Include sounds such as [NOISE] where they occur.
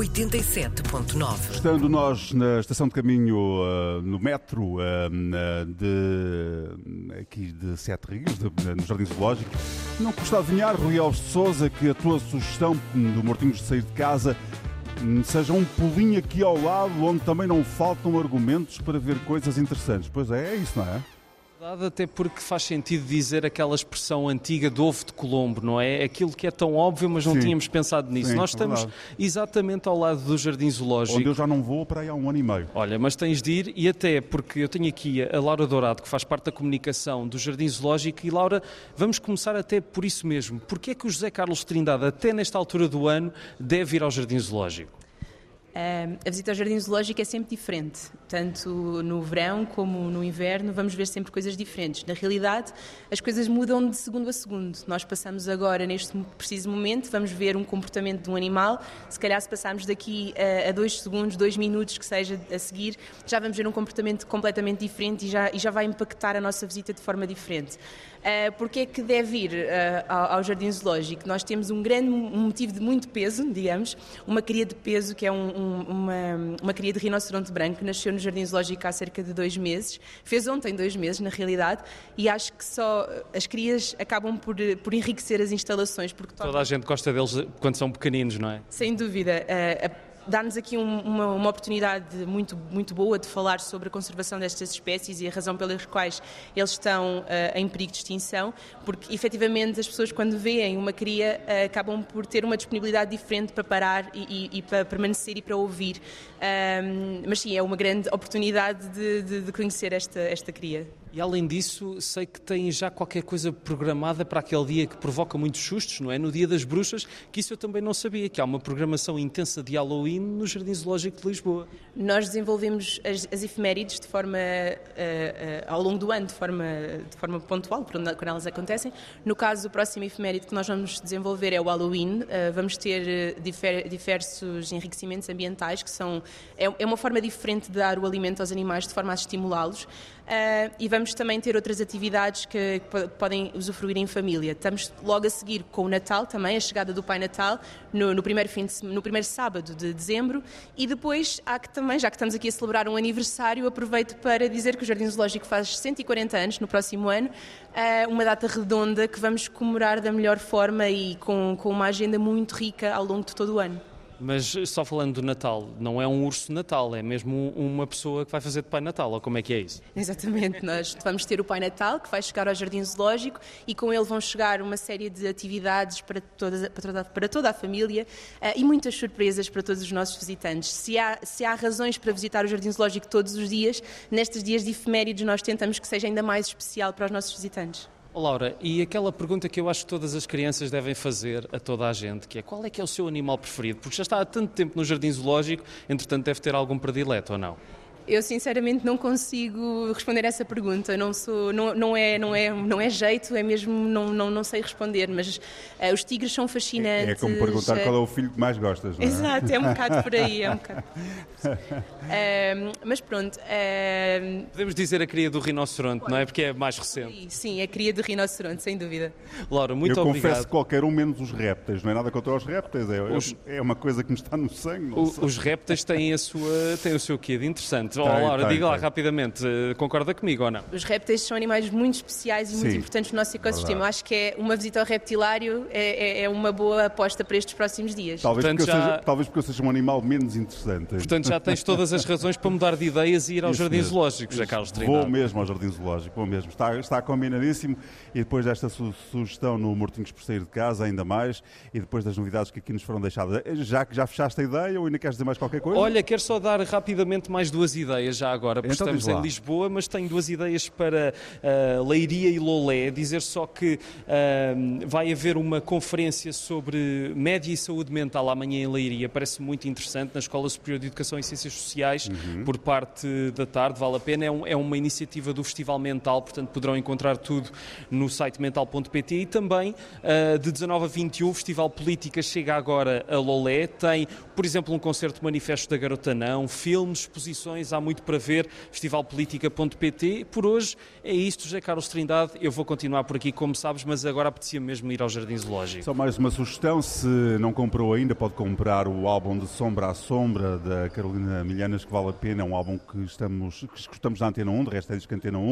87.9. Estando nós na estação de caminho, uh, no metro uh, de, aqui de Sete Rios, de, no Jardim Zoológico, não custa adivinhar, Rui Alves de Souza, que a tua sugestão do Mortinhos de sair de casa hum, seja um pulinho aqui ao lado, onde também não faltam argumentos para ver coisas interessantes. Pois é, é isso, não é? Até porque faz sentido dizer aquela expressão antiga do ovo de Colombo, não é? Aquilo que é tão óbvio, mas não sim, tínhamos pensado nisso. Sim, Nós estamos é exatamente ao lado do Jardim Zoológico. Onde eu já não vou para aí há um ano e meio. Olha, mas tens de ir, e até porque eu tenho aqui a Laura Dourado, que faz parte da comunicação do Jardim Zoológico, e Laura, vamos começar até por isso mesmo. Porquê é que o José Carlos Trindade, até nesta altura do ano, deve ir ao Jardim Zoológico? A visita ao Jardim Zoológico é sempre diferente, tanto no verão como no inverno, vamos ver sempre coisas diferentes. Na realidade, as coisas mudam de segundo a segundo. Nós passamos agora, neste preciso momento, vamos ver um comportamento de um animal. Se calhar, se passarmos daqui a, dois segundos, dois minutos que seja a seguir, já vamos ver um comportamento completamente diferente e já, e já vai impactar a nossa visita de forma diferente. Uh, porque é que deve ir uh, ao, ao, Jardim Zoológico? Nós temos um grande um motivo de muito peso, digamos, uma cria de peso que é um, um, uma, uma cria de rinoceronte branco, nasceu no Jardim Zoológico há cerca de dois meses, fez ontem dois meses, na realidade, e acho que só as crias acabam por, por enriquecer as instalações. Porque Toda a gente gosta deles quando são pequeninos, não é? Sem dúvida. Uh, dá-nos aqui um, uma, uma, oportunidade muito, muito boa de falar sobre a conservação destas espécies e a razão pelas quais eles estão uh, em perigo de extinção, porque efetivamente as pessoas quando veem uma cria uh, acabam por ter uma disponibilidade diferente para parar e, e, e para permanecer e para ouvir. Um, mas sim, é uma grande oportunidade de, de, de conhecer esta, esta cria. E além disso, sei que tem já qualquer coisa programada para aquele dia que provoca muitos sustos, não é? No Dia das Bruxas, que isso eu também não sabia, que há uma programação intensa de Halloween no Jardim Zoológico de Lisboa. Nós desenvolvemos as, as efemérides de forma, uh, uh, ao longo do ano, de forma, de forma pontual, quando elas acontecem. No caso, o próximo efeméride que nós vamos desenvolver é o Halloween. Uh, vamos ter difer, diversos enriquecimentos ambientais, que são, é, é, uma forma diferente de dar o alimento aos animais, de forma a estimulá-los. e vamos vamos também ter outras atividades que podem usufruir em família. Estamos logo a seguir com o Natal também, a chegada do Pai Natal, no, no primeiro, fim de, no primeiro sábado de dezembro. E depois há que também, já que estamos aqui a celebrar um aniversário, aproveito para dizer que o Jardim Zoológico faz 140 anos no próximo ano, eh, uma data redonda que vamos comemorar da melhor forma e com, com uma agenda muito rica ao longo de todo o ano. Mas só falando do Natal, não é um urso Natal, é mesmo uma pessoa que vai fazer de Pai Natal, ou como é que é isso? Exatamente, [LAUGHS] nós vamos ter o Pai Natal que vai chegar ao Jardim Zoológico e com ele vão chegar uma série de atividades para toda, para toda, para toda a família uh, e muitas surpresas para todos os nossos visitantes. Se há, se há razões para visitar o Jardim Zoológico todos os dias, nestes dias de efemérides nós tentamos que seja ainda mais especial para os nossos visitantes. Laura, e aquela pergunta que eu acho que todas as crianças devem fazer a toda a gente, que é qual é que é o seu animal preferido? Porque já está há tanto tempo no jardim zoológico, entretanto deve ter algum predileto ou não? Eu sinceramente não consigo responder essa pergunta. Não sou, não, não é, não é, não é jeito, é mesmo não, não, não sei responder. Mas uh, os tigres são fascinantes. É, é como perguntar qual é o filho que mais gostas, não é? Exato, é um bocado por aí, é um [LAUGHS] bocado. uh, mas pronto. Uh, Podemos dizer a cria do rinoceronte, não é? Porque é mais recente. Sim, a cria do rinoceronte, sem dúvida. Laura, muito Eu obrigado. Eu confesso qualquer um menos os répteis. Não é nada contra os répteis, é, os, é uma coisa que me está no sangue. O, os répteis têm, a sua, têm o seu quê de interessante. Tem, oh, Laura, tem, diga lá rapidamente, eh, concorda comigo ou não? Os répteis são animais muito especiais e Sim, muito importantes no nosso ecossistema. Acho que é uma visita ao reptilário é, é, é, uma boa aposta para estes próximos dias. Talvez, Portanto, porque já... seja, talvez porque eu seja um animal menos interessante. Portanto, já tens todas as razões para mudar de ideias e ir ao Isso Jardim mesmo. Zoológico, já Carlos Trindade. Vou mesmo ao Jardim Zoológico, vou mesmo. Está, está combinadíssimo e depois desta su sugestão no Mortinhos por sair de casa, ainda mais, e depois das novidades que aqui nos foram deixadas, já que já fechaste a ideia ou ainda queres dizer mais qualquer coisa? Olha, quero só dar rapidamente mais duas ideias já agora, porque então, estamos em Lisboa, mas tenho duas ideias para uh, Leiria e Lolé. Dizer só que uh, vai haver uma conferência sobre média e saúde mental amanhã em Leiria, parece muito interessante, na Escola Superior de Educação e Ciências Sociais, uhum. por parte da tarde, vale a pena. É, um, é, uma iniciativa do Festival Mental, portanto poderão encontrar tudo no site mental.pt e também uh, de 19 a 21 o Festival Política chega agora a Lolé, tem, por exemplo, um concerto manifesto da Garota Não, filmes, exposições, há muito para ver, festivalpolitica.pt. Por hoje é isto, José Carlos Trindade. Eu vou continuar por aqui, como sabes, mas agora apetecia mesmo ir ao Jardim Zoológico. Só mais uma sugestão, se não comprou ainda, pode comprar o álbum de Sombra a Sombra da Carolina Milhanas, que vale a pena, é um álbum que estamos que escutamos na Antena 1, de resto é disco Antena 1.